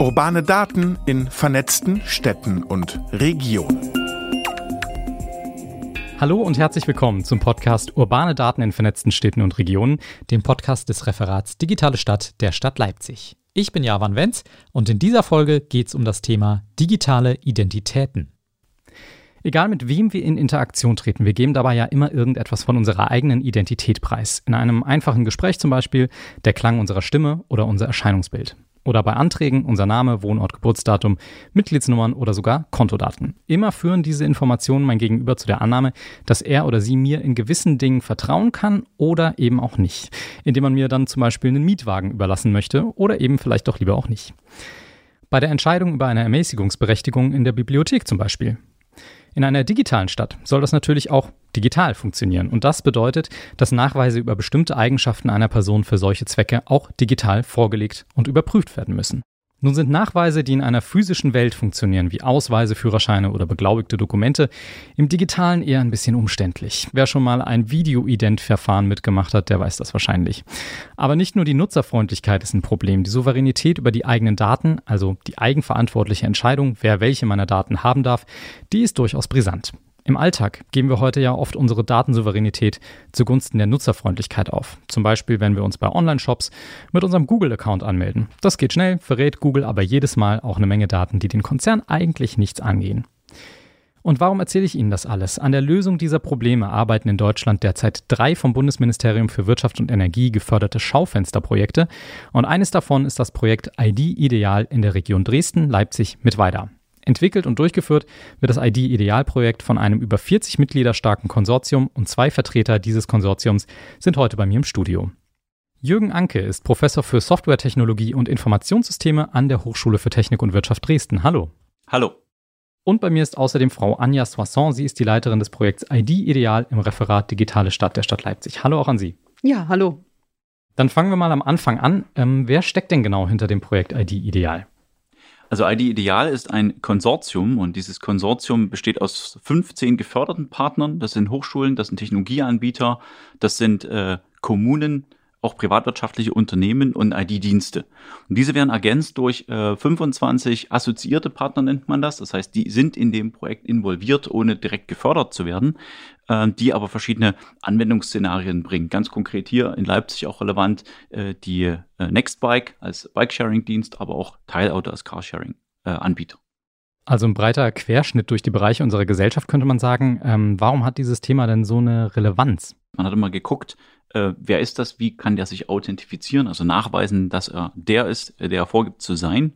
Urbane Daten in vernetzten Städten und Regionen. Hallo und herzlich willkommen zum Podcast Urbane Daten in vernetzten Städten und Regionen, dem Podcast des Referats Digitale Stadt der Stadt Leipzig. Ich bin Javan Wenz und in dieser Folge geht es um das Thema digitale Identitäten. Egal mit wem wir in Interaktion treten, wir geben dabei ja immer irgendetwas von unserer eigenen Identität preis. In einem einfachen Gespräch zum Beispiel der Klang unserer Stimme oder unser Erscheinungsbild. Oder bei Anträgen unser Name, Wohnort, Geburtsdatum, Mitgliedsnummern oder sogar Kontodaten. Immer führen diese Informationen mein Gegenüber zu der Annahme, dass er oder sie mir in gewissen Dingen vertrauen kann oder eben auch nicht. Indem man mir dann zum Beispiel einen Mietwagen überlassen möchte oder eben vielleicht doch lieber auch nicht. Bei der Entscheidung über eine Ermäßigungsberechtigung in der Bibliothek zum Beispiel. In einer digitalen Stadt soll das natürlich auch digital funktionieren. Und das bedeutet, dass Nachweise über bestimmte Eigenschaften einer Person für solche Zwecke auch digital vorgelegt und überprüft werden müssen. Nun sind Nachweise, die in einer physischen Welt funktionieren, wie Ausweise, Führerscheine oder beglaubigte Dokumente, im digitalen eher ein bisschen umständlich. Wer schon mal ein Video-Ident-Verfahren mitgemacht hat, der weiß das wahrscheinlich. Aber nicht nur die Nutzerfreundlichkeit ist ein Problem. Die Souveränität über die eigenen Daten, also die eigenverantwortliche Entscheidung, wer welche meiner Daten haben darf, die ist durchaus brisant. Im Alltag geben wir heute ja oft unsere Datensouveränität zugunsten der Nutzerfreundlichkeit auf. Zum Beispiel, wenn wir uns bei Online-Shops mit unserem Google-Account anmelden. Das geht schnell, verrät Google aber jedes Mal auch eine Menge Daten, die den Konzern eigentlich nichts angehen. Und warum erzähle ich Ihnen das alles? An der Lösung dieser Probleme arbeiten in Deutschland derzeit drei vom Bundesministerium für Wirtschaft und Energie geförderte Schaufensterprojekte. Und eines davon ist das Projekt ID Ideal in der Region Dresden, Leipzig mit Weida. Entwickelt und durchgeführt wird das ID-Ideal-Projekt von einem über 40 Mitglieder starken Konsortium und zwei Vertreter dieses Konsortiums sind heute bei mir im Studio. Jürgen Anke ist Professor für Softwaretechnologie und Informationssysteme an der Hochschule für Technik und Wirtschaft Dresden. Hallo. Hallo. Und bei mir ist außerdem Frau Anja Soisson. Sie ist die Leiterin des Projekts ID Ideal im Referat Digitale Stadt der Stadt Leipzig. Hallo auch an Sie. Ja, hallo. Dann fangen wir mal am Anfang an. Ähm, wer steckt denn genau hinter dem Projekt ID Ideal? Also ID Ideal ist ein Konsortium und dieses Konsortium besteht aus 15 geförderten Partnern. Das sind Hochschulen, das sind Technologieanbieter, das sind äh, Kommunen, auch privatwirtschaftliche Unternehmen und ID-Dienste. Und diese werden ergänzt durch äh, 25 assoziierte Partner, nennt man das. Das heißt, die sind in dem Projekt involviert, ohne direkt gefördert zu werden, äh, die aber verschiedene Anwendungsszenarien bringen. Ganz konkret hier in Leipzig auch relevant äh, die äh, Nextbike als Bike-Sharing-Dienst, aber auch Teilauto als Carsharing-Anbieter. Also ein breiter Querschnitt durch die Bereiche unserer Gesellschaft könnte man sagen. Ähm, warum hat dieses Thema denn so eine Relevanz? Man hat immer geguckt, äh, wer ist das, wie kann der sich authentifizieren, also nachweisen, dass er der ist, der er vorgibt zu sein.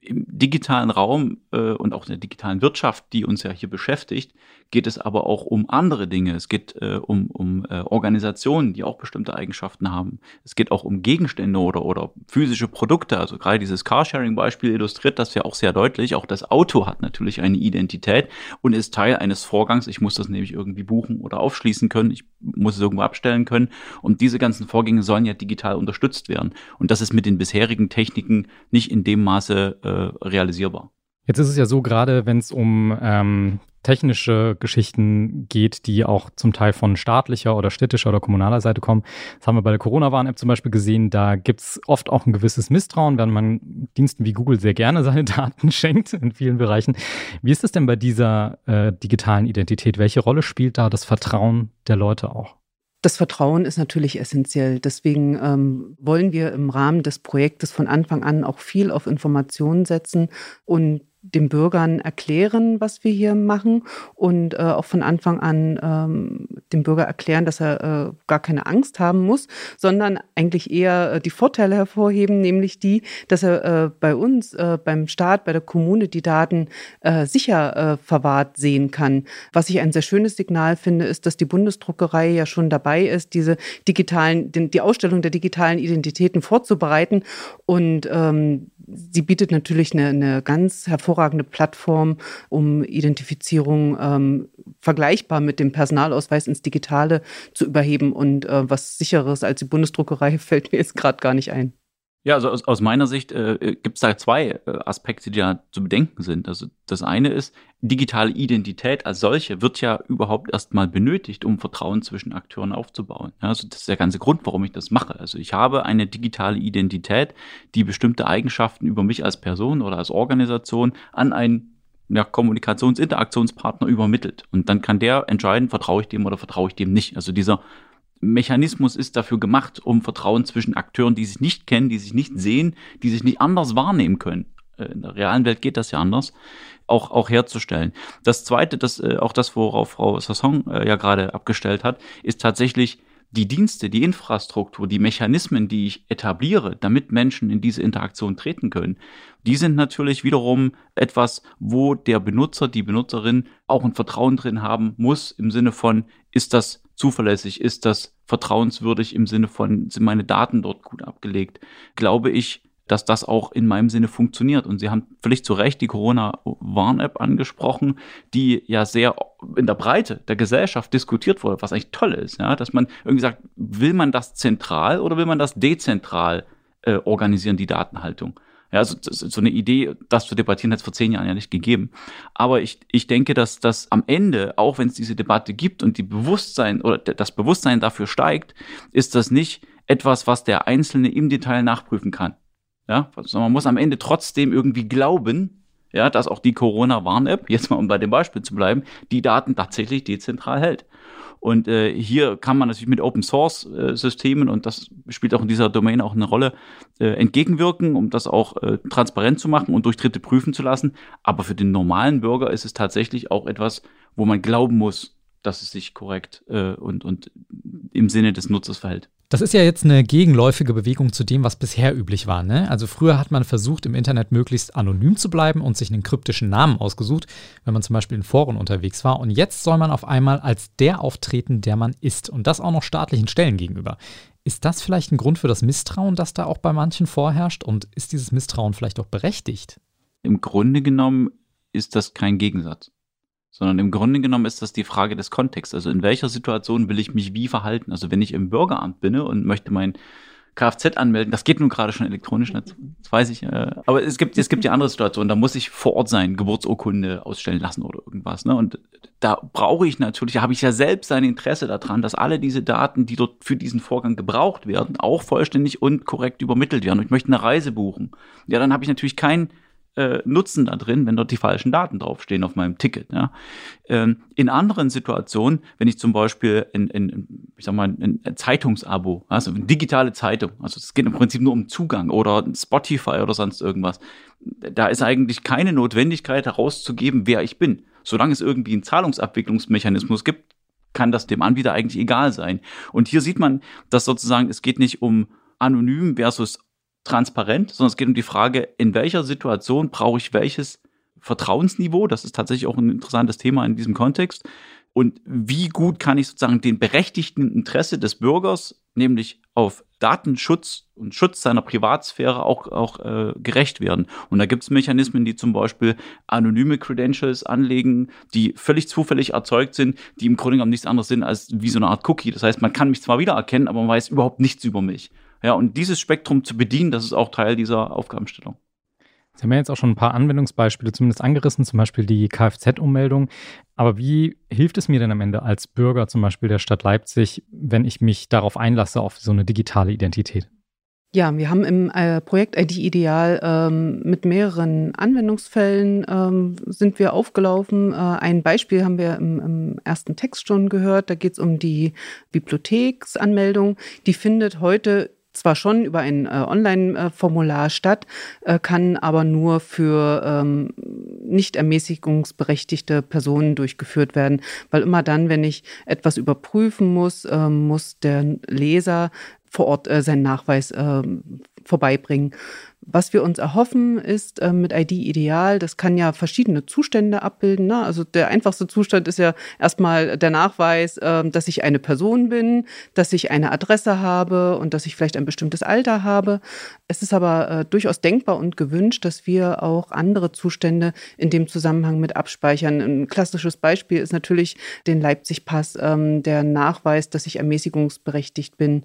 Im digitalen Raum äh, und auch in der digitalen Wirtschaft, die uns ja hier beschäftigt, geht es aber auch um andere Dinge. Es geht äh, um, um äh, Organisationen, die auch bestimmte Eigenschaften haben. Es geht auch um Gegenstände oder, oder physische Produkte. Also gerade dieses Carsharing-Beispiel illustriert das ja auch sehr deutlich. Auch das Auto hat natürlich eine Identität und ist Teil eines Vorgangs. Ich muss das nämlich irgendwie buchen oder aufschließen können. Ich muss es irgendwo abstellen können. Und diese ganzen Vorgänge sollen ja digital unterstützt werden. Und das ist mit den bisherigen Techniken nicht in dem Maße äh, realisierbar. Jetzt ist es ja so, gerade wenn es um ähm, technische Geschichten geht, die auch zum Teil von staatlicher oder städtischer oder kommunaler Seite kommen. Das haben wir bei der Corona-Warn-App zum Beispiel gesehen. Da gibt es oft auch ein gewisses Misstrauen, wenn man Diensten wie Google sehr gerne seine Daten schenkt in vielen Bereichen. Wie ist es denn bei dieser äh, digitalen Identität? Welche Rolle spielt da das Vertrauen der Leute auch? Das Vertrauen ist natürlich essentiell. Deswegen ähm, wollen wir im Rahmen des Projektes von Anfang an auch viel auf Informationen setzen und den Bürgern erklären, was wir hier machen und äh, auch von Anfang an ähm, dem Bürger erklären, dass er äh, gar keine Angst haben muss, sondern eigentlich eher äh, die Vorteile hervorheben, nämlich die, dass er äh, bei uns, äh, beim Staat, bei der Kommune die Daten äh, sicher äh, verwahrt sehen kann. Was ich ein sehr schönes Signal finde, ist, dass die Bundesdruckerei ja schon dabei ist, diese digitalen, den, die Ausstellung der digitalen Identitäten vorzubereiten und ähm, sie bietet natürlich eine, eine ganz hervorragende Plattform, um Identifizierung ähm, vergleichbar mit dem Personalausweis ins Digitale zu überheben. Und äh, was sicheres als die Bundesdruckerei fällt mir jetzt gerade gar nicht ein. Ja, also aus, aus meiner Sicht äh, gibt es da zwei äh, Aspekte, die da zu bedenken sind. Also das eine ist, digitale Identität als solche wird ja überhaupt erstmal benötigt, um Vertrauen zwischen Akteuren aufzubauen. Ja, also das ist der ganze Grund, warum ich das mache. Also ich habe eine digitale Identität, die bestimmte Eigenschaften über mich als Person oder als Organisation an einen ja, Kommunikations-Interaktionspartner übermittelt. Und dann kann der entscheiden, vertraue ich dem oder vertraue ich dem nicht. Also dieser Mechanismus ist dafür gemacht, um Vertrauen zwischen Akteuren, die sich nicht kennen, die sich nicht sehen, die sich nicht anders wahrnehmen können. Äh, in der realen Welt geht das ja anders, auch, auch herzustellen. Das zweite, das, äh, auch das, worauf Frau Sasson äh, ja gerade abgestellt hat, ist tatsächlich die Dienste, die Infrastruktur, die Mechanismen, die ich etabliere, damit Menschen in diese Interaktion treten können, die sind natürlich wiederum etwas, wo der Benutzer, die Benutzerin auch ein Vertrauen drin haben muss, im Sinne von, ist das zuverlässig? Ist das vertrauenswürdig im Sinne von, sind meine Daten dort gut abgelegt? Glaube ich, dass das auch in meinem Sinne funktioniert. Und Sie haben völlig zu Recht die Corona-Warn-App angesprochen, die ja sehr in der Breite der Gesellschaft diskutiert wurde, was eigentlich toll ist, ja, dass man irgendwie sagt, will man das zentral oder will man das dezentral äh, organisieren, die Datenhaltung? Ja, also so eine Idee, das zu debattieren, hat es vor zehn Jahren ja nicht gegeben. Aber ich, ich denke, dass das am Ende, auch wenn es diese Debatte gibt und die Bewusstsein oder das Bewusstsein dafür steigt, ist das nicht etwas, was der Einzelne im Detail nachprüfen kann. Ja, also man muss am Ende trotzdem irgendwie glauben, ja, dass auch die Corona-Warn-App, jetzt mal um bei dem Beispiel zu bleiben, die Daten tatsächlich dezentral hält. Und äh, hier kann man natürlich mit Open Source äh, Systemen, und das spielt auch in dieser Domain auch eine Rolle, äh, entgegenwirken, um das auch äh, transparent zu machen und durch Dritte prüfen zu lassen. Aber für den normalen Bürger ist es tatsächlich auch etwas, wo man glauben muss, dass es sich korrekt äh, und, und im Sinne des Nutzers verhält. Das ist ja jetzt eine gegenläufige Bewegung zu dem, was bisher üblich war. Ne? Also früher hat man versucht, im Internet möglichst anonym zu bleiben und sich einen kryptischen Namen ausgesucht, wenn man zum Beispiel in Foren unterwegs war. Und jetzt soll man auf einmal als der auftreten, der man ist. Und das auch noch staatlichen Stellen gegenüber. Ist das vielleicht ein Grund für das Misstrauen, das da auch bei manchen vorherrscht? Und ist dieses Misstrauen vielleicht auch berechtigt? Im Grunde genommen ist das kein Gegensatz sondern im Grunde genommen ist das die Frage des Kontexts. Also in welcher Situation will ich mich wie verhalten? Also wenn ich im Bürgeramt bin und möchte mein Kfz anmelden, das geht nun gerade schon elektronisch, das weiß ich. Äh, aber es gibt, es gibt ja andere Situationen, da muss ich vor Ort sein, Geburtsurkunde ausstellen lassen oder irgendwas. Ne? Und da brauche ich natürlich, da habe ich ja selbst ein Interesse daran, dass alle diese Daten, die dort für diesen Vorgang gebraucht werden, auch vollständig und korrekt übermittelt werden. Und ich möchte eine Reise buchen. Ja, dann habe ich natürlich kein äh, Nutzen da drin, wenn dort die falschen Daten draufstehen auf meinem Ticket. Ja. Ähm, in anderen Situationen, wenn ich zum Beispiel in, in ich sag mal, ein Zeitungsabo, also eine digitale Zeitung, also es geht im Prinzip nur um Zugang oder Spotify oder sonst irgendwas, da ist eigentlich keine Notwendigkeit herauszugeben, wer ich bin. Solange es irgendwie einen Zahlungsabwicklungsmechanismus gibt, kann das dem Anbieter eigentlich egal sein. Und hier sieht man, dass sozusagen es geht nicht um anonym versus transparent, sondern es geht um die Frage, in welcher Situation brauche ich welches Vertrauensniveau? Das ist tatsächlich auch ein interessantes Thema in diesem Kontext. Und wie gut kann ich sozusagen den berechtigten Interesse des Bürgers, nämlich auf Datenschutz und Schutz seiner Privatsphäre auch, auch äh, gerecht werden. Und da gibt es Mechanismen, die zum Beispiel anonyme Credentials anlegen, die völlig zufällig erzeugt sind, die im Grunde genommen nichts anderes sind als wie so eine Art Cookie. Das heißt, man kann mich zwar wiedererkennen, aber man weiß überhaupt nichts über mich. Ja, und dieses Spektrum zu bedienen, das ist auch Teil dieser Aufgabenstellung. Sie haben ja jetzt auch schon ein paar Anwendungsbeispiele zumindest angerissen, zum Beispiel die Kfz-Ummeldung. Aber wie hilft es mir denn am Ende als Bürger zum Beispiel der Stadt Leipzig, wenn ich mich darauf einlasse, auf so eine digitale Identität? Ja, wir haben im äh, Projekt ID Ideal ähm, mit mehreren Anwendungsfällen ähm, sind wir aufgelaufen. Äh, ein Beispiel haben wir im, im ersten Text schon gehört. Da geht es um die Bibliotheksanmeldung. Die findet heute zwar schon über ein äh, Online-Formular statt, äh, kann aber nur für ähm, nicht ermäßigungsberechtigte Personen durchgeführt werden, weil immer dann, wenn ich etwas überprüfen muss, äh, muss der Leser vor Ort äh, seinen Nachweis äh, vorbeibringen. Was wir uns erhoffen, ist äh, mit ID ideal, das kann ja verschiedene Zustände abbilden. Ne? Also der einfachste Zustand ist ja erstmal der Nachweis, äh, dass ich eine Person bin, dass ich eine Adresse habe und dass ich vielleicht ein bestimmtes Alter habe. Es ist aber äh, durchaus denkbar und gewünscht, dass wir auch andere Zustände in dem Zusammenhang mit abspeichern. Ein klassisches Beispiel ist natürlich den Leipzig-Pass, ähm, der Nachweis, dass ich ermäßigungsberechtigt bin.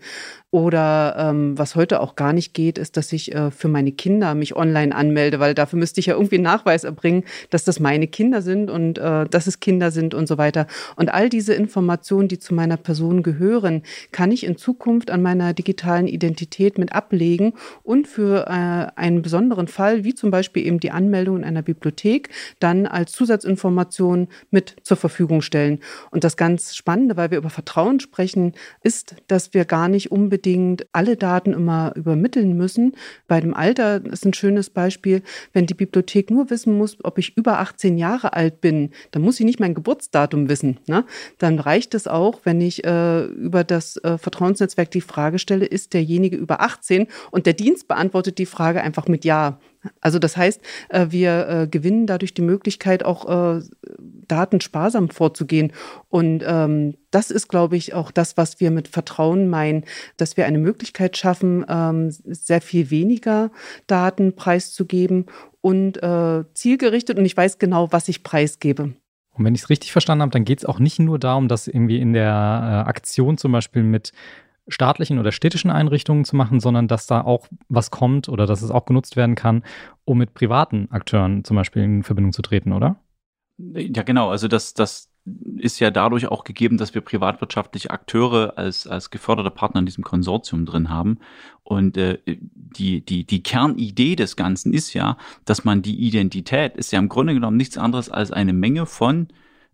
Oder ähm, was heute auch gar nicht geht, geht, ist, dass ich äh, für meine Kinder mich online anmelde, weil dafür müsste ich ja irgendwie einen Nachweis erbringen, dass das meine Kinder sind und äh, dass es Kinder sind und so weiter. Und all diese Informationen, die zu meiner Person gehören, kann ich in Zukunft an meiner digitalen Identität mit ablegen und für äh, einen besonderen Fall, wie zum Beispiel eben die Anmeldung in einer Bibliothek, dann als Zusatzinformation mit zur Verfügung stellen. Und das ganz Spannende, weil wir über Vertrauen sprechen, ist, dass wir gar nicht unbedingt alle Daten immer übermitteln müssen. Bei dem Alter ist ein schönes Beispiel, wenn die Bibliothek nur wissen muss, ob ich über 18 Jahre alt bin, dann muss sie nicht mein Geburtsdatum wissen. Ne? Dann reicht es auch, wenn ich äh, über das äh, Vertrauensnetzwerk die Frage stelle, ist derjenige über 18 und der Dienst beantwortet die Frage einfach mit Ja. Also das heißt, äh, wir äh, gewinnen dadurch die Möglichkeit, auch äh, Daten sparsam vorzugehen. Und ähm, das ist, glaube ich, auch das, was wir mit Vertrauen meinen, dass wir eine Möglichkeit schaffen, ähm, sehr viel weniger Daten preiszugeben und zielgerichtet. Und ich weiß genau, was ich preisgebe. Und wenn ich es richtig verstanden habe, dann geht es auch nicht nur darum, dass irgendwie in der Aktion zum Beispiel mit staatlichen oder städtischen Einrichtungen zu machen, sondern dass da auch was kommt oder dass es auch genutzt werden kann, um mit privaten Akteuren zum Beispiel in Verbindung zu treten, oder? Ja, genau. Also das, das ist ja dadurch auch gegeben, dass wir privatwirtschaftliche Akteure als, als geförderte Partner in diesem Konsortium drin haben. Und äh, die, die, die Kernidee des Ganzen ist ja, dass man die Identität ist ja im Grunde genommen nichts anderes als eine Menge von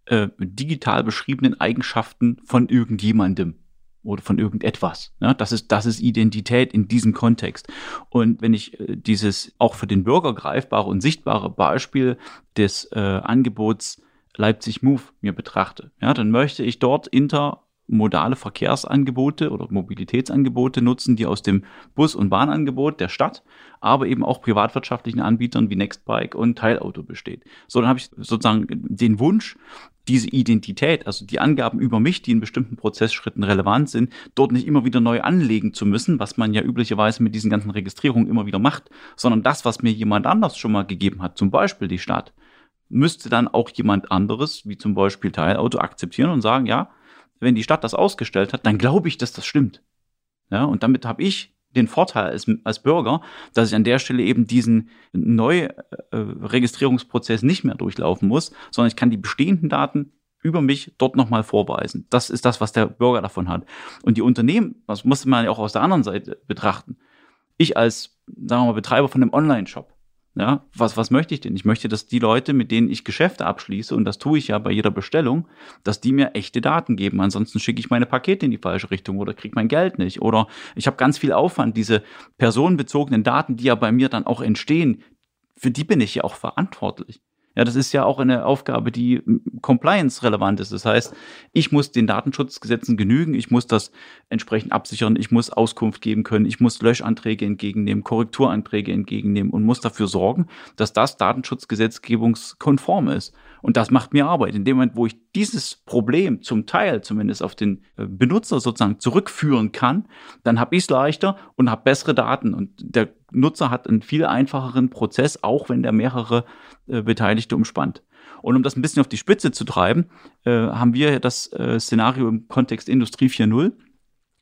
äh, digital beschriebenen Eigenschaften von irgendjemandem oder von irgendetwas. Ja, das ist, das ist Identität in diesem Kontext. Und wenn ich äh, dieses auch für den Bürger greifbare und sichtbare Beispiel des äh, Angebots Leipzig Move mir betrachte, ja, dann möchte ich dort intermodale Verkehrsangebote oder Mobilitätsangebote nutzen, die aus dem Bus- und Bahnangebot der Stadt, aber eben auch privatwirtschaftlichen Anbietern wie Nextbike und Teilauto besteht. So, dann habe ich sozusagen den Wunsch, diese Identität, also die Angaben über mich, die in bestimmten Prozessschritten relevant sind, dort nicht immer wieder neu anlegen zu müssen, was man ja üblicherweise mit diesen ganzen Registrierungen immer wieder macht, sondern das, was mir jemand anders schon mal gegeben hat, zum Beispiel die Stadt, müsste dann auch jemand anderes, wie zum Beispiel Teilauto, akzeptieren und sagen, ja, wenn die Stadt das ausgestellt hat, dann glaube ich, dass das stimmt. Ja, und damit habe ich den Vorteil als, als Bürger, dass ich an der Stelle eben diesen Neuregistrierungsprozess nicht mehr durchlaufen muss, sondern ich kann die bestehenden Daten über mich dort nochmal vorweisen. Das ist das, was der Bürger davon hat. Und die Unternehmen, das muss man ja auch aus der anderen Seite betrachten. Ich als, sagen wir mal, Betreiber von einem Online-Shop, ja, was, was möchte ich denn? Ich möchte, dass die Leute, mit denen ich Geschäfte abschließe, und das tue ich ja bei jeder Bestellung, dass die mir echte Daten geben. Ansonsten schicke ich meine Pakete in die falsche Richtung oder kriege mein Geld nicht. Oder ich habe ganz viel Aufwand, diese personenbezogenen Daten, die ja bei mir dann auch entstehen, für die bin ich ja auch verantwortlich. Ja, das ist ja auch eine Aufgabe, die compliance-relevant ist. Das heißt, ich muss den Datenschutzgesetzen genügen, ich muss das entsprechend absichern, ich muss Auskunft geben können, ich muss Löschanträge entgegennehmen, Korrekturanträge entgegennehmen und muss dafür sorgen, dass das datenschutzgesetzgebungskonform ist. Und das macht mir Arbeit. In dem Moment, wo ich dieses Problem zum Teil zumindest auf den äh, Benutzer sozusagen zurückführen kann, dann habe ich es leichter und habe bessere Daten. Und der Nutzer hat einen viel einfacheren Prozess, auch wenn der mehrere äh, Beteiligte umspannt. Und um das ein bisschen auf die Spitze zu treiben, äh, haben wir das äh, Szenario im Kontext Industrie 4.0.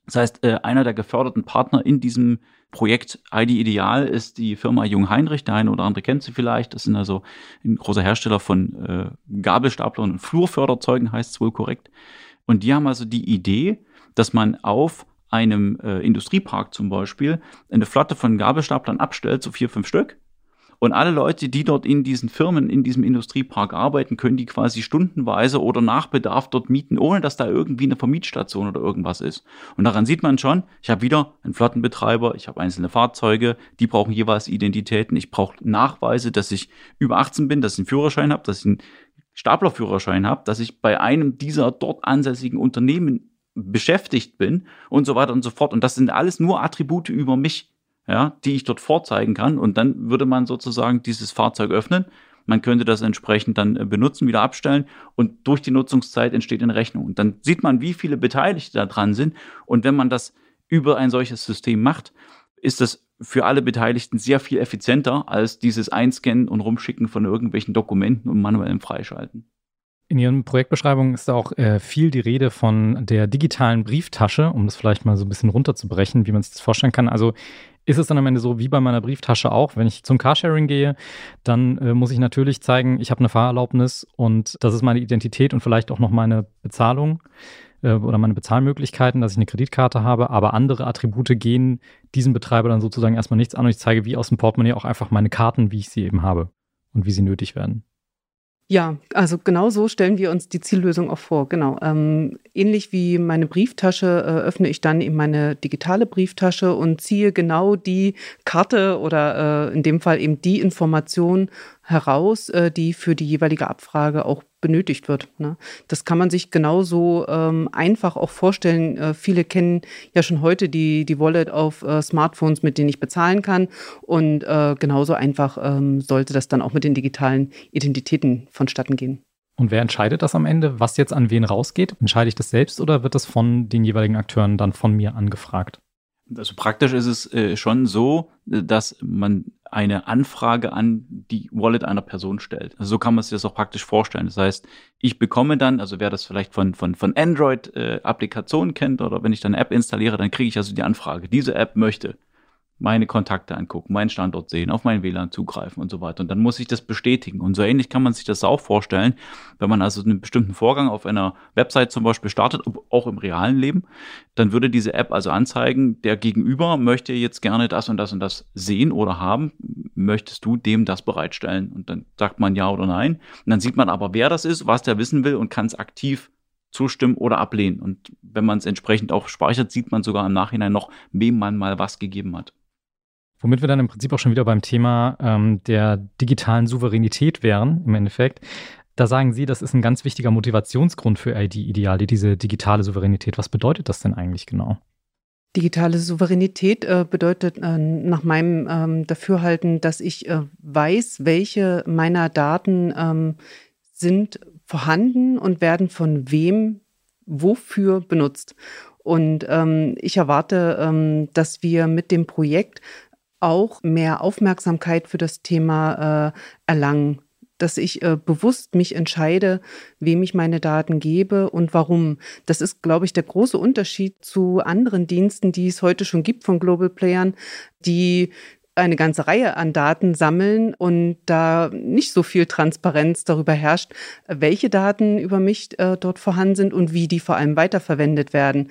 Das heißt, äh, einer der geförderten Partner in diesem Projekt ID Ideal ist die Firma Jung Heinrich. Der eine oder andere kennt sie vielleicht. Das sind also ein großer Hersteller von äh, Gabelstaplern und Flurförderzeugen, heißt es wohl korrekt. Und die haben also die Idee, dass man auf einem äh, Industriepark zum Beispiel eine Flotte von Gabelstaplern abstellt, so vier, fünf Stück, und alle Leute, die dort in diesen Firmen, in diesem Industriepark arbeiten, können die quasi stundenweise oder nach Bedarf dort mieten, ohne dass da irgendwie eine Vermietstation oder irgendwas ist. Und daran sieht man schon, ich habe wieder einen Flottenbetreiber, ich habe einzelne Fahrzeuge, die brauchen jeweils Identitäten. Ich brauche Nachweise, dass ich über 18 bin, dass ich einen Führerschein habe, dass ich einen Staplerführerschein habe, dass ich bei einem dieser dort ansässigen Unternehmen beschäftigt bin und so weiter und so fort. Und das sind alles nur Attribute über mich ja, die ich dort vorzeigen kann. Und dann würde man sozusagen dieses Fahrzeug öffnen. Man könnte das entsprechend dann äh, benutzen, wieder abstellen und durch die Nutzungszeit entsteht eine Rechnung. Und dann sieht man, wie viele Beteiligte da dran sind. Und wenn man das über ein solches System macht, ist das für alle Beteiligten sehr viel effizienter als dieses Einscannen und Rumschicken von irgendwelchen Dokumenten und manuellem Freischalten. In Ihren Projektbeschreibungen ist auch äh, viel die Rede von der digitalen Brieftasche, um das vielleicht mal so ein bisschen runterzubrechen, wie man sich vorstellen kann. Also ist es dann am Ende so wie bei meiner Brieftasche auch, wenn ich zum Carsharing gehe, dann äh, muss ich natürlich zeigen, ich habe eine Fahrerlaubnis und das ist meine Identität und vielleicht auch noch meine Bezahlung äh, oder meine Bezahlmöglichkeiten, dass ich eine Kreditkarte habe, aber andere Attribute gehen diesem Betreiber dann sozusagen erstmal nichts an und ich zeige wie aus dem Portemonnaie auch einfach meine Karten, wie ich sie eben habe und wie sie nötig werden. Ja, also genau so stellen wir uns die Ziellösung auch vor. Genau. Ähm, ähnlich wie meine Brieftasche äh, öffne ich dann eben meine digitale Brieftasche und ziehe genau die Karte oder äh, in dem Fall eben die Information heraus, äh, die für die jeweilige Abfrage auch benötigt wird. Ne? Das kann man sich genauso ähm, einfach auch vorstellen. Äh, viele kennen ja schon heute die, die Wallet auf äh, Smartphones, mit denen ich bezahlen kann. Und äh, genauso einfach ähm, sollte das dann auch mit den digitalen Identitäten vonstatten gehen. Und wer entscheidet das am Ende, was jetzt an wen rausgeht? Entscheide ich das selbst oder wird das von den jeweiligen Akteuren dann von mir angefragt? Also praktisch ist es äh, schon so, äh, dass man eine Anfrage an die Wallet einer Person stellt. Also so kann man sich das auch praktisch vorstellen. Das heißt, ich bekomme dann, also wer das vielleicht von, von, von Android-Applikationen äh, kennt oder wenn ich dann eine App installiere, dann kriege ich also die Anfrage, diese App möchte meine Kontakte angucken, meinen Standort sehen, auf meinen WLAN zugreifen und so weiter. Und dann muss ich das bestätigen. Und so ähnlich kann man sich das auch vorstellen, wenn man also einen bestimmten Vorgang auf einer Website zum Beispiel startet, auch im realen Leben, dann würde diese App also anzeigen, der Gegenüber möchte jetzt gerne das und das und das sehen oder haben. Möchtest du dem das bereitstellen? Und dann sagt man ja oder nein. Und dann sieht man aber, wer das ist, was der wissen will und kann es aktiv zustimmen oder ablehnen. Und wenn man es entsprechend auch speichert, sieht man sogar im Nachhinein noch, wem man mal was gegeben hat. Womit wir dann im Prinzip auch schon wieder beim Thema ähm, der digitalen Souveränität wären, im Endeffekt. Da sagen Sie, das ist ein ganz wichtiger Motivationsgrund für ID-Ideale, diese digitale Souveränität. Was bedeutet das denn eigentlich genau? Digitale Souveränität äh, bedeutet äh, nach meinem ähm, Dafürhalten, dass ich äh, weiß, welche meiner Daten ähm, sind vorhanden und werden von wem wofür benutzt. Und ähm, ich erwarte, ähm, dass wir mit dem Projekt auch mehr Aufmerksamkeit für das Thema äh, erlangen dass ich äh, bewusst mich entscheide, wem ich meine Daten gebe und warum. Das ist, glaube ich, der große Unterschied zu anderen Diensten, die es heute schon gibt von Global Playern, die eine ganze Reihe an Daten sammeln und da nicht so viel Transparenz darüber herrscht, welche Daten über mich äh, dort vorhanden sind und wie die vor allem weiterverwendet werden.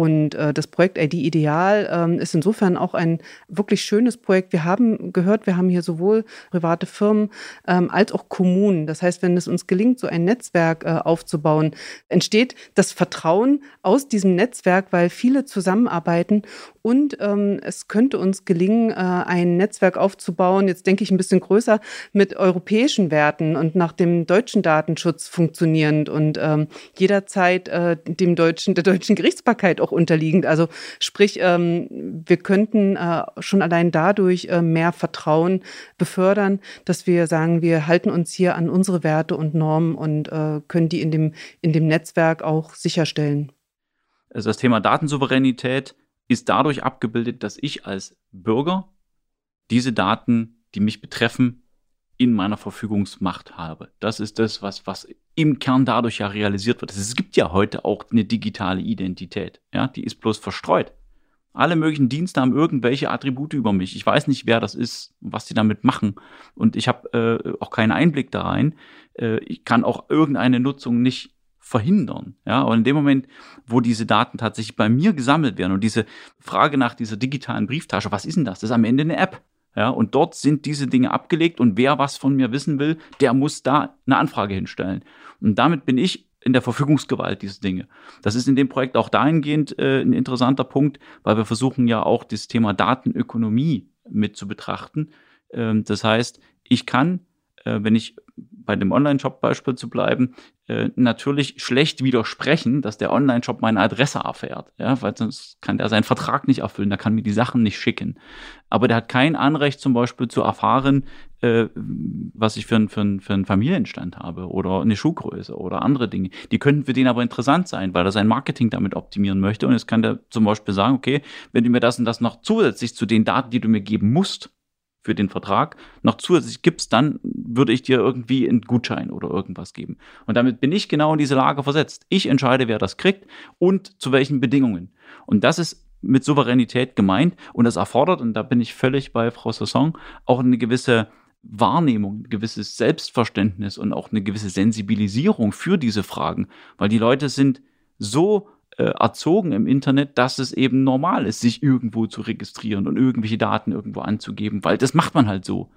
Und äh, das Projekt ID Ideal ähm, ist insofern auch ein wirklich schönes Projekt. Wir haben gehört, wir haben hier sowohl private Firmen ähm, als auch Kommunen. Das heißt, wenn es uns gelingt, so ein Netzwerk äh, aufzubauen, entsteht das Vertrauen aus diesem Netzwerk, weil viele zusammenarbeiten und ähm, es könnte uns gelingen, äh, ein Netzwerk aufzubauen, jetzt denke ich ein bisschen größer, mit europäischen Werten und nach dem deutschen Datenschutz funktionierend und ähm, jederzeit äh, dem deutschen, der deutschen Gerichtsbarkeit auch unterliegend. Also sprich, ähm, wir könnten äh, schon allein dadurch äh, mehr Vertrauen befördern, dass wir sagen, wir halten uns hier an unsere Werte und Normen und äh, können die in dem, in dem Netzwerk auch sicherstellen. Also das Thema Datensouveränität ist dadurch abgebildet, dass ich als Bürger diese Daten, die mich betreffen, in meiner Verfügungsmacht habe. Das ist das, was, was im Kern dadurch ja realisiert wird. Es gibt ja heute auch eine digitale Identität. Ja, die ist bloß verstreut. Alle möglichen Dienste haben irgendwelche Attribute über mich. Ich weiß nicht, wer das ist, was die damit machen. Und ich habe äh, auch keinen Einblick da rein. Äh, ich kann auch irgendeine Nutzung nicht verhindern. Ja, und in dem Moment, wo diese Daten tatsächlich bei mir gesammelt werden und diese Frage nach dieser digitalen Brieftasche, was ist denn das? Das ist am Ende eine App. Ja, und dort sind diese Dinge abgelegt und wer was von mir wissen will, der muss da eine Anfrage hinstellen. Und damit bin ich in der Verfügungsgewalt diese Dinge. Das ist in dem Projekt auch dahingehend äh, ein interessanter Punkt, weil wir versuchen ja auch das Thema Datenökonomie mit zu betrachten. Ähm, das heißt, ich kann, wenn ich bei dem Online-Shop-Beispiel zu bleiben, äh, natürlich schlecht widersprechen, dass der Online-Shop meine Adresse erfährt. Ja, weil sonst kann der seinen Vertrag nicht erfüllen, der kann mir die Sachen nicht schicken. Aber der hat kein Anrecht, zum Beispiel zu erfahren, äh, was ich für, ein, für, ein, für einen Familienstand habe oder eine Schuhgröße oder andere Dinge. Die könnten für den aber interessant sein, weil er sein Marketing damit optimieren möchte. Und jetzt kann der zum Beispiel sagen, okay, wenn du mir das und das noch zusätzlich zu den Daten, die du mir geben musst, für den Vertrag noch zusätzlich gibst, dann würde ich dir irgendwie einen Gutschein oder irgendwas geben. Und damit bin ich genau in diese Lage versetzt. Ich entscheide, wer das kriegt und zu welchen Bedingungen. Und das ist mit Souveränität gemeint und das erfordert, und da bin ich völlig bei Frau Sasson, auch eine gewisse Wahrnehmung, ein gewisses Selbstverständnis und auch eine gewisse Sensibilisierung für diese Fragen, weil die Leute sind so äh, erzogen im Internet, dass es eben normal ist, sich irgendwo zu registrieren und irgendwelche Daten irgendwo anzugeben, weil das macht man halt so.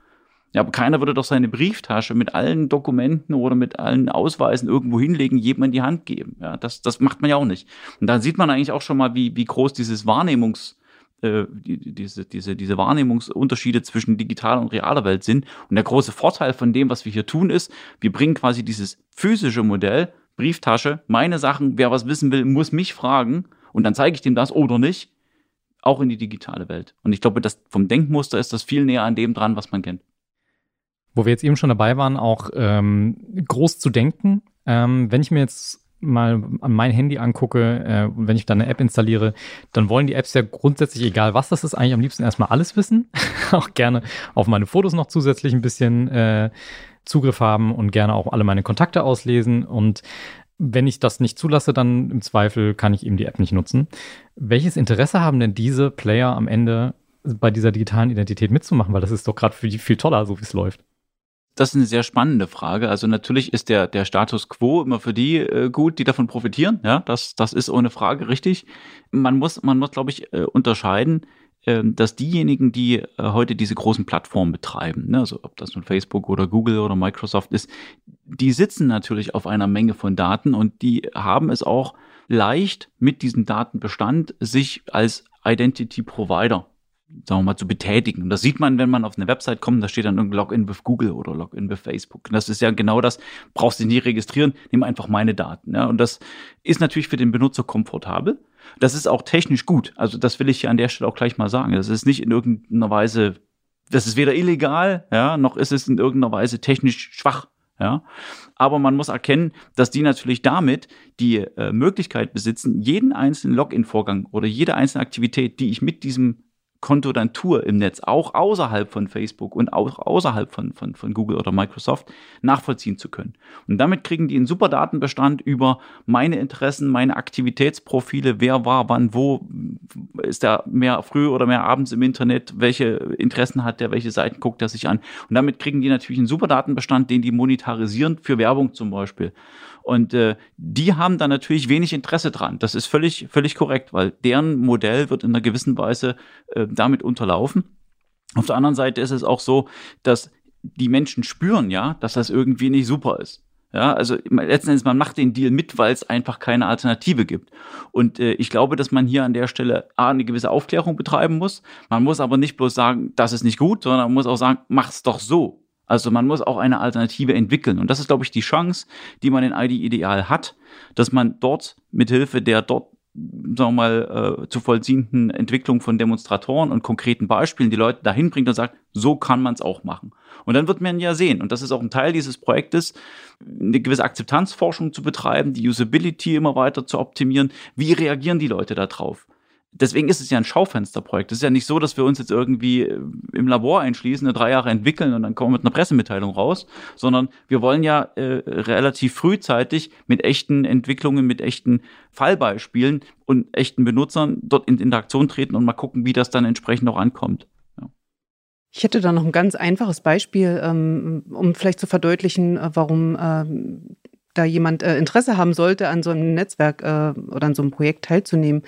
Ja, aber keiner würde doch seine Brieftasche mit allen Dokumenten oder mit allen Ausweisen irgendwo hinlegen, jedem in die Hand geben. Ja, das, das macht man ja auch nicht. Und da sieht man eigentlich auch schon mal, wie, wie groß dieses Wahrnehmungs, äh, diese, diese, diese Wahrnehmungsunterschiede zwischen digitaler und realer Welt sind. Und der große Vorteil von dem, was wir hier tun, ist, wir bringen quasi dieses physische Modell, Brieftasche, meine Sachen, wer was wissen will, muss mich fragen und dann zeige ich dem das oder nicht, auch in die digitale Welt. Und ich glaube, das vom Denkmuster ist das viel näher an dem dran, was man kennt wo wir jetzt eben schon dabei waren, auch ähm, groß zu denken. Ähm, wenn ich mir jetzt mal mein Handy angucke, äh, wenn ich da eine App installiere, dann wollen die Apps ja grundsätzlich, egal was das ist, eigentlich am liebsten erstmal alles wissen. auch gerne auf meine Fotos noch zusätzlich ein bisschen äh, Zugriff haben und gerne auch alle meine Kontakte auslesen. Und wenn ich das nicht zulasse, dann im Zweifel kann ich eben die App nicht nutzen. Welches Interesse haben denn diese Player am Ende bei dieser digitalen Identität mitzumachen? Weil das ist doch gerade für viel toller, so wie es läuft. Das ist eine sehr spannende Frage. Also natürlich ist der, der Status quo immer für die äh, gut, die davon profitieren. Ja, das, das ist ohne Frage richtig. Man muss, man muss, glaube ich, äh, unterscheiden, äh, dass diejenigen, die äh, heute diese großen Plattformen betreiben, ne, also ob das nun Facebook oder Google oder Microsoft ist, die sitzen natürlich auf einer Menge von Daten und die haben es auch leicht mit diesem Datenbestand sich als Identity Provider sagen wir mal, zu betätigen. Und das sieht man, wenn man auf eine Website kommt, da steht dann irgendein Login with Google oder Login with Facebook. Und das ist ja genau das, brauchst du nie registrieren, nimm einfach meine Daten. Ja? Und das ist natürlich für den Benutzer komfortabel. Das ist auch technisch gut. Also das will ich hier an der Stelle auch gleich mal sagen. Das ist nicht in irgendeiner Weise, das ist weder illegal, ja, noch ist es in irgendeiner Weise technisch schwach. Ja, aber man muss erkennen, dass die natürlich damit die äh, Möglichkeit besitzen, jeden einzelnen Login-Vorgang oder jede einzelne Aktivität, die ich mit diesem Konto dann tue im Netz, auch außerhalb von Facebook und auch außerhalb von, von, von Google oder Microsoft, nachvollziehen zu können. Und damit kriegen die einen super Datenbestand über meine Interessen, meine Aktivitätsprofile, wer war, wann, wo, ist der mehr früh oder mehr abends im Internet, welche Interessen hat der, welche Seiten guckt er sich an. Und damit kriegen die natürlich einen super Datenbestand, den die monetarisieren für Werbung zum Beispiel. Und äh, die haben da natürlich wenig Interesse dran. Das ist völlig, völlig korrekt, weil deren Modell wird in einer gewissen Weise äh, damit unterlaufen. Auf der anderen Seite ist es auch so, dass die Menschen spüren ja, dass das irgendwie nicht super ist. Ja, also letzten Endes, man macht den Deal mit, weil es einfach keine Alternative gibt. Und äh, ich glaube, dass man hier an der Stelle A, eine gewisse Aufklärung betreiben muss. Man muss aber nicht bloß sagen, das ist nicht gut, sondern man muss auch sagen, mach's doch so. Also man muss auch eine Alternative entwickeln. Und das ist, glaube ich, die Chance, die man in ID Ideal hat, dass man dort mithilfe der dort sagen wir mal, äh, zu vollziehenden Entwicklung von Demonstratoren und konkreten Beispielen die Leute dahin bringt und sagt, so kann man es auch machen. Und dann wird man ja sehen, und das ist auch ein Teil dieses Projektes, eine gewisse Akzeptanzforschung zu betreiben, die Usability immer weiter zu optimieren. Wie reagieren die Leute darauf? Deswegen ist es ja ein Schaufensterprojekt. Es ist ja nicht so, dass wir uns jetzt irgendwie äh, im Labor einschließen, drei Jahre entwickeln und dann kommen wir mit einer Pressemitteilung raus, sondern wir wollen ja äh, relativ frühzeitig mit echten Entwicklungen, mit echten Fallbeispielen und echten Benutzern dort in Interaktion treten und mal gucken, wie das dann entsprechend auch ankommt. Ich hätte da noch ein ganz einfaches Beispiel, ähm, um vielleicht zu verdeutlichen, äh, warum ähm, da jemand Interesse haben sollte, an so einem Netzwerk oder an so einem Projekt teilzunehmen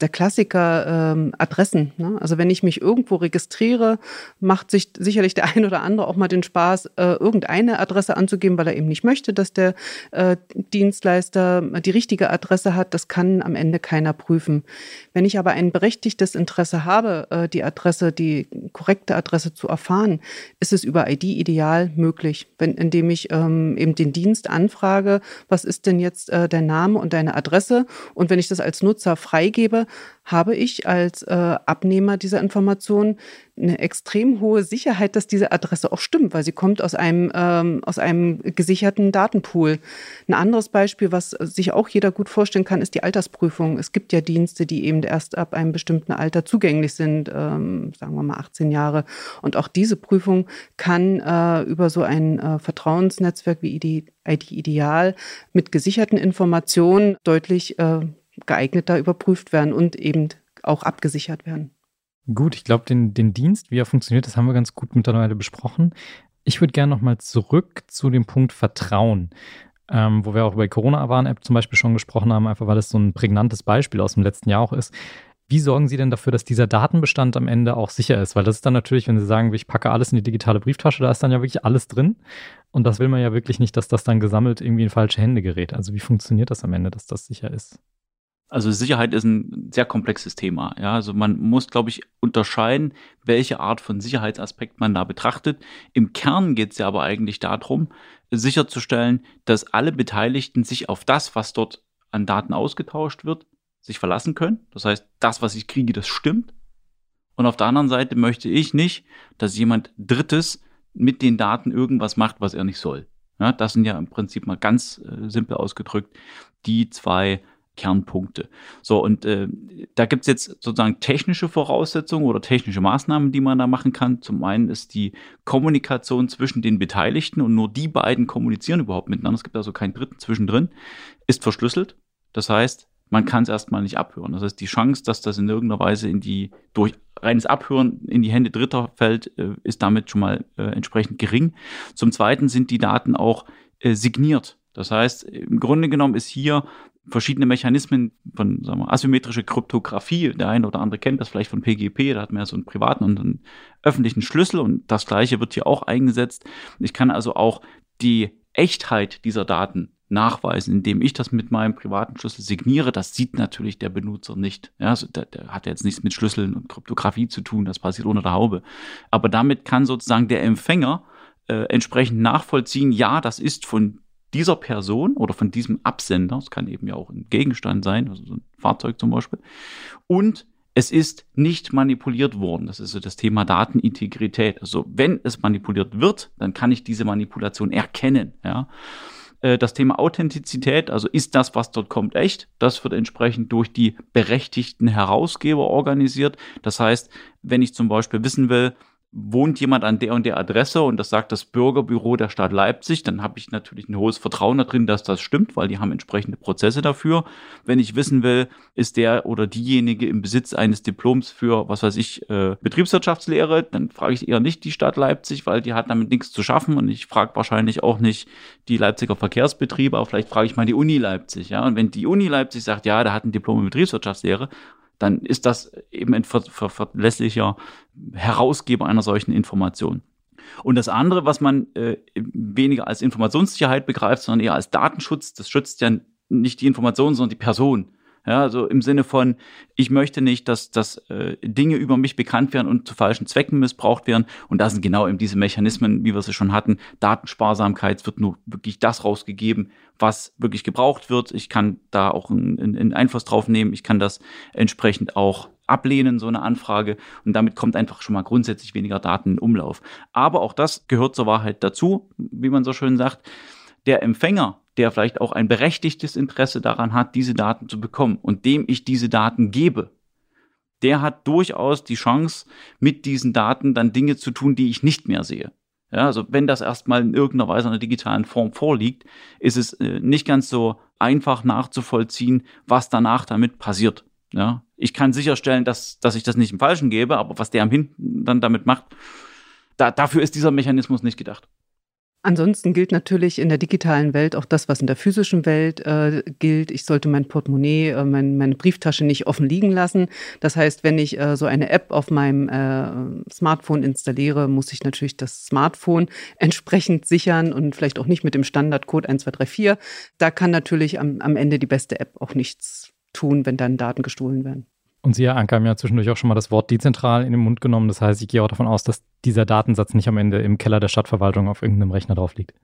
der Klassiker ähm, Adressen. Ne? Also wenn ich mich irgendwo registriere, macht sich sicherlich der ein oder andere auch mal den Spaß, äh, irgendeine Adresse anzugeben, weil er eben nicht möchte, dass der äh, Dienstleister die richtige Adresse hat. Das kann am Ende keiner prüfen. Wenn ich aber ein berechtigtes Interesse habe, äh, die Adresse, die korrekte Adresse zu erfahren, ist es über ID ideal möglich, wenn, indem ich ähm, eben den Dienst anfrage, was ist denn jetzt äh, der Name und deine Adresse? Und wenn ich das als Nutzer freigebe, habe ich als äh, Abnehmer dieser Information eine extrem hohe Sicherheit, dass diese Adresse auch stimmt, weil sie kommt aus einem, ähm, aus einem gesicherten Datenpool. Ein anderes Beispiel, was sich auch jeder gut vorstellen kann, ist die Altersprüfung. Es gibt ja Dienste, die eben erst ab einem bestimmten Alter zugänglich sind, ähm, sagen wir mal 18 Jahre. Und auch diese Prüfung kann äh, über so ein äh, Vertrauensnetzwerk wie ID, ID Ideal mit gesicherten Informationen deutlich äh, geeigneter überprüft werden und eben auch abgesichert werden. Gut, ich glaube, den, den Dienst, wie er funktioniert, das haben wir ganz gut miteinander besprochen. Ich würde gerne nochmal zurück zu dem Punkt Vertrauen, ähm, wo wir auch über die Corona-Warn-App zum Beispiel schon gesprochen haben, einfach weil es so ein prägnantes Beispiel aus dem letzten Jahr auch ist. Wie sorgen Sie denn dafür, dass dieser Datenbestand am Ende auch sicher ist? Weil das ist dann natürlich, wenn Sie sagen, ich packe alles in die digitale Brieftasche, da ist dann ja wirklich alles drin. Und das will man ja wirklich nicht, dass das dann gesammelt irgendwie in falsche Hände gerät. Also wie funktioniert das am Ende, dass das sicher ist? Also Sicherheit ist ein sehr komplexes Thema. Ja, also man muss, glaube ich, unterscheiden, welche Art von Sicherheitsaspekt man da betrachtet. Im Kern geht es ja aber eigentlich darum, sicherzustellen, dass alle Beteiligten sich auf das, was dort an Daten ausgetauscht wird, sich verlassen können. Das heißt, das, was ich kriege, das stimmt. Und auf der anderen Seite möchte ich nicht, dass jemand Drittes mit den Daten irgendwas macht, was er nicht soll. Ja, das sind ja im Prinzip mal ganz äh, simpel ausgedrückt die zwei Kernpunkte. So, und äh, da gibt es jetzt sozusagen technische Voraussetzungen oder technische Maßnahmen, die man da machen kann. Zum einen ist die Kommunikation zwischen den Beteiligten und nur die beiden kommunizieren überhaupt miteinander. Es gibt also keinen Dritten zwischendrin, ist verschlüsselt. Das heißt, man kann es erstmal nicht abhören. Das heißt, die Chance, dass das in irgendeiner Weise in die, durch reines Abhören in die Hände Dritter fällt, äh, ist damit schon mal äh, entsprechend gering. Zum Zweiten sind die Daten auch äh, signiert. Das heißt, im Grunde genommen ist hier verschiedene Mechanismen von sagen wir, asymmetrische Kryptographie. Der eine oder andere kennt das vielleicht von PGP, da hat man ja so einen privaten und einen öffentlichen Schlüssel und das gleiche wird hier auch eingesetzt. Ich kann also auch die Echtheit dieser Daten nachweisen, indem ich das mit meinem privaten Schlüssel signiere. Das sieht natürlich der Benutzer nicht. Ja, also der, der hat jetzt nichts mit Schlüsseln und Kryptographie zu tun, das passiert unter der Haube. Aber damit kann sozusagen der Empfänger äh, entsprechend nachvollziehen, ja, das ist von dieser Person oder von diesem Absender, es kann eben ja auch ein Gegenstand sein, also so ein Fahrzeug zum Beispiel, und es ist nicht manipuliert worden. Das ist so das Thema Datenintegrität. Also wenn es manipuliert wird, dann kann ich diese Manipulation erkennen. Ja. Äh, das Thema Authentizität, also ist das, was dort kommt, echt? Das wird entsprechend durch die berechtigten Herausgeber organisiert. Das heißt, wenn ich zum Beispiel wissen will, wohnt jemand an der und der Adresse und das sagt das Bürgerbüro der Stadt Leipzig, dann habe ich natürlich ein hohes Vertrauen darin, dass das stimmt, weil die haben entsprechende Prozesse dafür. Wenn ich wissen will, ist der oder diejenige im Besitz eines Diploms für, was weiß ich, äh, Betriebswirtschaftslehre, dann frage ich eher nicht die Stadt Leipzig, weil die hat damit nichts zu schaffen und ich frage wahrscheinlich auch nicht die Leipziger Verkehrsbetriebe, aber vielleicht frage ich mal die Uni Leipzig, ja. Und wenn die Uni Leipzig sagt, ja, der hat ein Diplom in Betriebswirtschaftslehre, dann ist das eben ein ver ver verlässlicher Herausgeber einer solchen Information. Und das andere, was man äh, weniger als Informationssicherheit begreift, sondern eher als Datenschutz, das schützt ja nicht die Information, sondern die Person. Ja, also im Sinne von, ich möchte nicht, dass, dass äh, Dinge über mich bekannt werden und zu falschen Zwecken missbraucht werden. Und da sind genau eben diese Mechanismen, wie wir sie schon hatten. Datensparsamkeit, es wird nur wirklich das rausgegeben, was wirklich gebraucht wird. Ich kann da auch einen, einen Einfluss drauf nehmen. Ich kann das entsprechend auch ablehnen, so eine Anfrage. Und damit kommt einfach schon mal grundsätzlich weniger Daten in Umlauf. Aber auch das gehört zur Wahrheit dazu, wie man so schön sagt. Der Empfänger der vielleicht auch ein berechtigtes Interesse daran hat, diese Daten zu bekommen und dem ich diese Daten gebe, der hat durchaus die Chance, mit diesen Daten dann Dinge zu tun, die ich nicht mehr sehe. Ja, also wenn das erstmal in irgendeiner Weise in einer digitalen Form vorliegt, ist es äh, nicht ganz so einfach nachzuvollziehen, was danach damit passiert. Ja, ich kann sicherstellen, dass, dass ich das nicht im Falschen gebe, aber was der am Hinten dann damit macht, da, dafür ist dieser Mechanismus nicht gedacht. Ansonsten gilt natürlich in der digitalen Welt auch das, was in der physischen Welt äh, gilt. Ich sollte mein Portemonnaie, äh, mein, meine Brieftasche nicht offen liegen lassen. Das heißt, wenn ich äh, so eine App auf meinem äh, Smartphone installiere, muss ich natürlich das Smartphone entsprechend sichern und vielleicht auch nicht mit dem Standardcode 1234. Da kann natürlich am, am Ende die beste App auch nichts tun, wenn dann Daten gestohlen werden. Und Sie, Herr Anker, haben ja zwischendurch auch schon mal das Wort dezentral in den Mund genommen. Das heißt, ich gehe auch davon aus, dass dieser Datensatz nicht am Ende im Keller der Stadtverwaltung auf irgendeinem Rechner drauf liegt.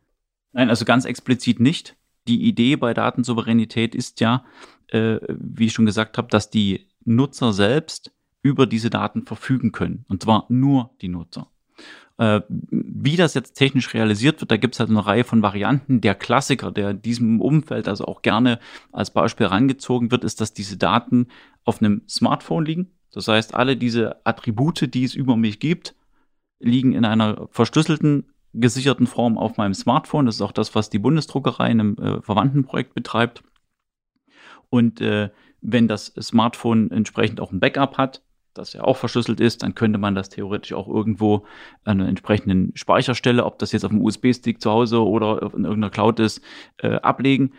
Nein, also ganz explizit nicht. Die Idee bei Datensouveränität ist ja, äh, wie ich schon gesagt habe, dass die Nutzer selbst über diese Daten verfügen können. Und zwar nur die Nutzer. Äh, wie das jetzt technisch realisiert wird, da gibt es halt eine Reihe von Varianten. Der Klassiker, der in diesem Umfeld also auch gerne als Beispiel herangezogen wird, ist, dass diese Daten auf einem Smartphone liegen. Das heißt, alle diese Attribute, die es über mich gibt, liegen in einer verschlüsselten, gesicherten Form auf meinem Smartphone. Das ist auch das, was die Bundesdruckerei in einem äh, verwandten Projekt betreibt. Und äh, wenn das Smartphone entsprechend auch ein Backup hat, das ja auch verschlüsselt ist, dann könnte man das theoretisch auch irgendwo an einer entsprechenden Speicherstelle, ob das jetzt auf dem USB-Stick zu Hause oder in irgendeiner Cloud ist, äh, ablegen.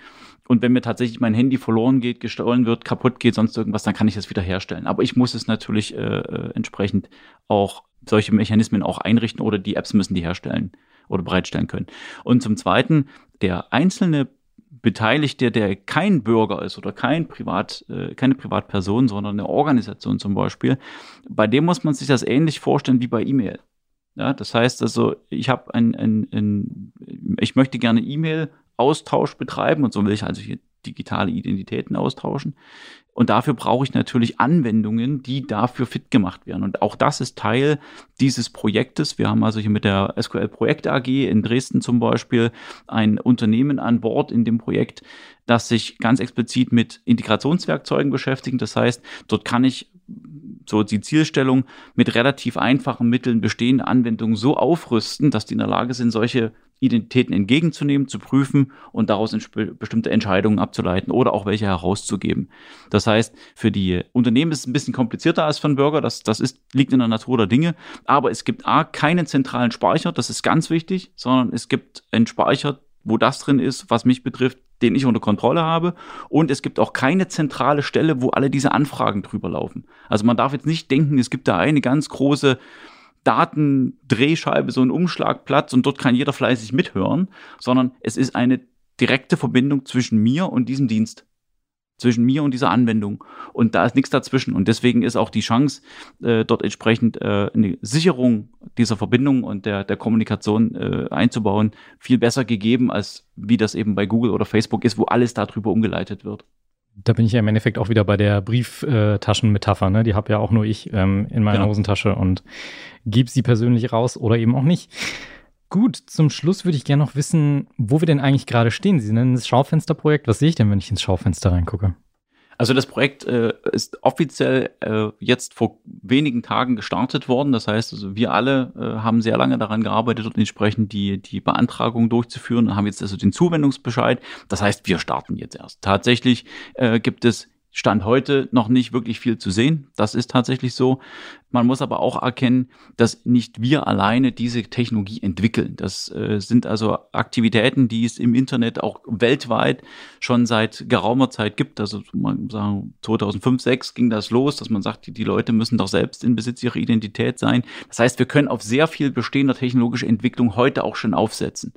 Und wenn mir tatsächlich mein Handy verloren geht, gestohlen wird, kaputt geht, sonst irgendwas, dann kann ich das wieder herstellen. Aber ich muss es natürlich äh, äh entsprechend auch solche Mechanismen auch einrichten oder die Apps müssen die herstellen oder bereitstellen können. Und zum Zweiten, der einzelne Beteiligte, der kein Bürger ist oder kein Privat, äh, keine Privatperson, sondern eine Organisation zum Beispiel, bei dem muss man sich das ähnlich vorstellen wie bei E-Mail. Ja, das heißt also, ich habe ein, ein, ein, ich möchte gerne E-Mail-Austausch betreiben und so will ich also hier digitale Identitäten austauschen. Und dafür brauche ich natürlich Anwendungen, die dafür fit gemacht werden. Und auch das ist Teil dieses Projektes. Wir haben also hier mit der SQL Projekt AG in Dresden zum Beispiel ein Unternehmen an Bord in dem Projekt, das sich ganz explizit mit Integrationswerkzeugen beschäftigt. Das heißt, dort kann ich so die Zielstellung mit relativ einfachen Mitteln bestehende Anwendungen so aufrüsten, dass die in der Lage sind, solche Identitäten entgegenzunehmen, zu prüfen und daraus bestimmte Entscheidungen abzuleiten oder auch welche herauszugeben. Das heißt, für die Unternehmen ist es ein bisschen komplizierter als für einen Bürger, das, das ist, liegt in der Natur der Dinge, aber es gibt A, keinen zentralen Speicher, das ist ganz wichtig, sondern es gibt einen Speicher, wo das drin ist, was mich betrifft, den ich unter Kontrolle habe. Und es gibt auch keine zentrale Stelle, wo alle diese Anfragen drüber laufen. Also man darf jetzt nicht denken, es gibt da eine ganz große Datendrehscheibe, so ein Umschlagplatz und dort kann jeder fleißig mithören, sondern es ist eine direkte Verbindung zwischen mir und diesem Dienst. Zwischen mir und dieser Anwendung. Und da ist nichts dazwischen. Und deswegen ist auch die Chance, äh, dort entsprechend äh, eine Sicherung dieser Verbindung und der, der Kommunikation äh, einzubauen, viel besser gegeben, als wie das eben bei Google oder Facebook ist, wo alles darüber umgeleitet wird. Da bin ich ja im Endeffekt auch wieder bei der Brieftaschenmetapher. Ne? Die habe ja auch nur ich ähm, in meiner genau. Hosentasche und gebe sie persönlich raus oder eben auch nicht. Gut, zum Schluss würde ich gerne noch wissen, wo wir denn eigentlich gerade stehen. Sie nennen das Schaufensterprojekt. Was sehe ich denn, wenn ich ins Schaufenster reingucke? Also das Projekt äh, ist offiziell äh, jetzt vor wenigen Tagen gestartet worden. Das heißt, also wir alle äh, haben sehr lange daran gearbeitet und entsprechend die, die Beantragung durchzuführen und haben jetzt also den Zuwendungsbescheid. Das heißt, wir starten jetzt erst. Tatsächlich äh, gibt es Stand heute noch nicht wirklich viel zu sehen. Das ist tatsächlich so. Man muss aber auch erkennen, dass nicht wir alleine diese Technologie entwickeln. Das äh, sind also Aktivitäten, die es im Internet auch weltweit schon seit geraumer Zeit gibt. Also man sagen 2005, 2006 ging das los, dass man sagt, die, die Leute müssen doch selbst in Besitz ihrer Identität sein. Das heißt, wir können auf sehr viel bestehender technologischer Entwicklung heute auch schon aufsetzen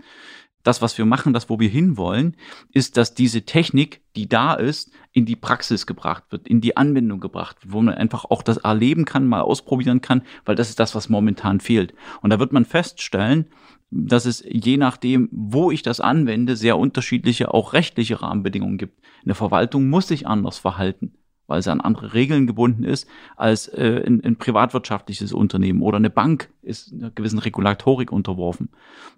das, was wir machen, das, wo wir hinwollen, ist, dass diese Technik, die da ist, in die Praxis gebracht wird, in die Anwendung gebracht wird, wo man einfach auch das erleben kann, mal ausprobieren kann, weil das ist das, was momentan fehlt. Und da wird man feststellen, dass es je nachdem, wo ich das anwende, sehr unterschiedliche auch rechtliche Rahmenbedingungen gibt. Eine Verwaltung muss sich anders verhalten weil sie an andere Regeln gebunden ist, als äh, ein, ein privatwirtschaftliches Unternehmen oder eine Bank ist einer gewissen Regulatorik unterworfen.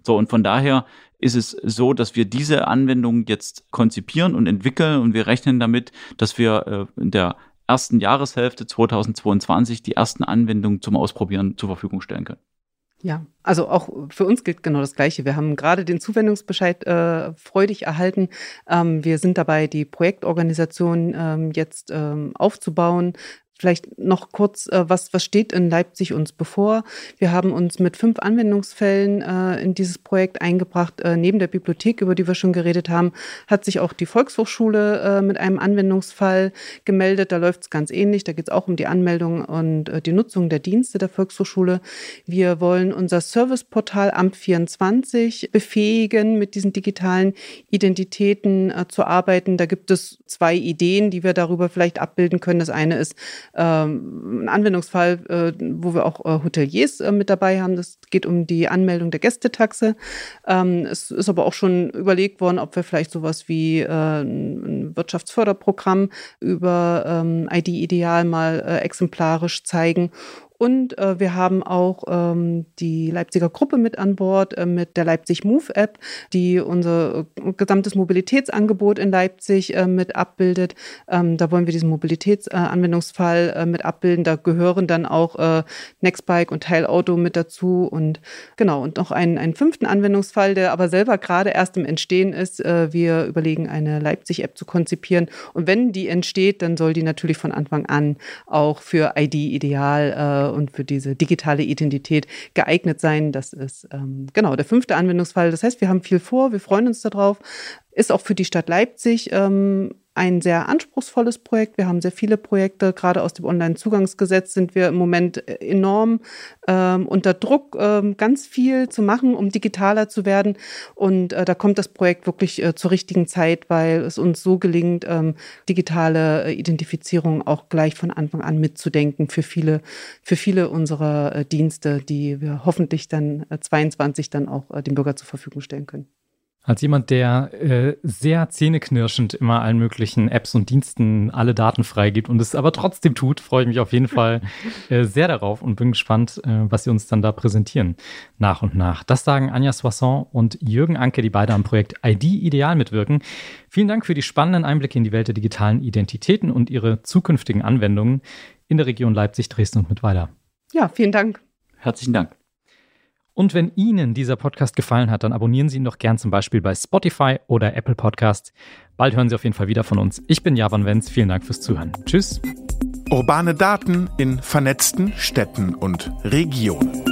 So, und von daher ist es so, dass wir diese Anwendung jetzt konzipieren und entwickeln und wir rechnen damit, dass wir äh, in der ersten Jahreshälfte 2022 die ersten Anwendungen zum Ausprobieren zur Verfügung stellen können. Ja, also auch für uns gilt genau das Gleiche. Wir haben gerade den Zuwendungsbescheid äh, freudig erhalten. Ähm, wir sind dabei, die Projektorganisation ähm, jetzt ähm, aufzubauen. Vielleicht noch kurz, äh, was, was steht in Leipzig uns bevor? Wir haben uns mit fünf Anwendungsfällen äh, in dieses Projekt eingebracht. Äh, neben der Bibliothek, über die wir schon geredet haben, hat sich auch die Volkshochschule äh, mit einem Anwendungsfall gemeldet. Da läuft es ganz ähnlich. Da geht es auch um die Anmeldung und äh, die Nutzung der Dienste der Volkshochschule. Wir wollen unser Serviceportal Amt 24 befähigen, mit diesen digitalen Identitäten äh, zu arbeiten. Da gibt es zwei Ideen, die wir darüber vielleicht abbilden können. Das eine ist, ähm, ein Anwendungsfall, äh, wo wir auch äh, Hoteliers äh, mit dabei haben. Das geht um die Anmeldung der Gästetaxe. Ähm, es ist aber auch schon überlegt worden, ob wir vielleicht sowas wie ein Wirtschaftsförderprogramm über ähm, ID-Ideal mal exemplarisch zeigen und äh, wir haben auch ähm, die Leipziger Gruppe mit an Bord äh, mit der Leipzig Move App, die unser äh, gesamtes Mobilitätsangebot in Leipzig äh, mit abbildet. Ähm, da wollen wir diesen Mobilitätsanwendungsfall äh, mit abbilden. Da gehören dann auch äh, Nextbike und Teilauto mit dazu. Und genau, und noch einen, einen fünften Anwendungsfall, der aber selber gerade erst im Entstehen ist. wir überlegen, eine Leipzig-App zu konzipieren. Und wenn die entsteht, dann soll die natürlich von Anfang an auch für ID ideal und für diese digitale Identität geeignet sein. Das ist ähm, genau der fünfte Anwendungsfall. Das heißt, wir haben viel vor, wir freuen uns darauf. Ist auch für die Stadt Leipzig ähm, ein sehr anspruchsvolles Projekt. Wir haben sehr viele Projekte. Gerade aus dem Onlinezugangsgesetz sind wir im Moment enorm ähm, unter Druck, ähm, ganz viel zu machen, um digitaler zu werden. Und äh, da kommt das Projekt wirklich äh, zur richtigen Zeit, weil es uns so gelingt, ähm, digitale äh, Identifizierung auch gleich von Anfang an mitzudenken für viele, für viele unserer äh, Dienste, die wir hoffentlich dann 22 äh, dann auch äh, dem Bürger zur Verfügung stellen können. Als jemand, der äh, sehr zähneknirschend immer allen möglichen Apps und Diensten alle Daten freigibt und es aber trotzdem tut, freue ich mich auf jeden Fall äh, sehr darauf und bin gespannt, äh, was Sie uns dann da präsentieren nach und nach. Das sagen Anja Soisson und Jürgen Anke, die beide am Projekt ID Ideal mitwirken. Vielen Dank für die spannenden Einblicke in die Welt der digitalen Identitäten und ihre zukünftigen Anwendungen in der Region Leipzig, Dresden und Mittweida. Ja, vielen Dank. Herzlichen Dank. Und wenn Ihnen dieser Podcast gefallen hat, dann abonnieren Sie ihn doch gern zum Beispiel bei Spotify oder Apple Podcasts. Bald hören Sie auf jeden Fall wieder von uns. Ich bin Javan Wenz. Vielen Dank fürs Zuhören. Tschüss. Urbane Daten in vernetzten Städten und Regionen.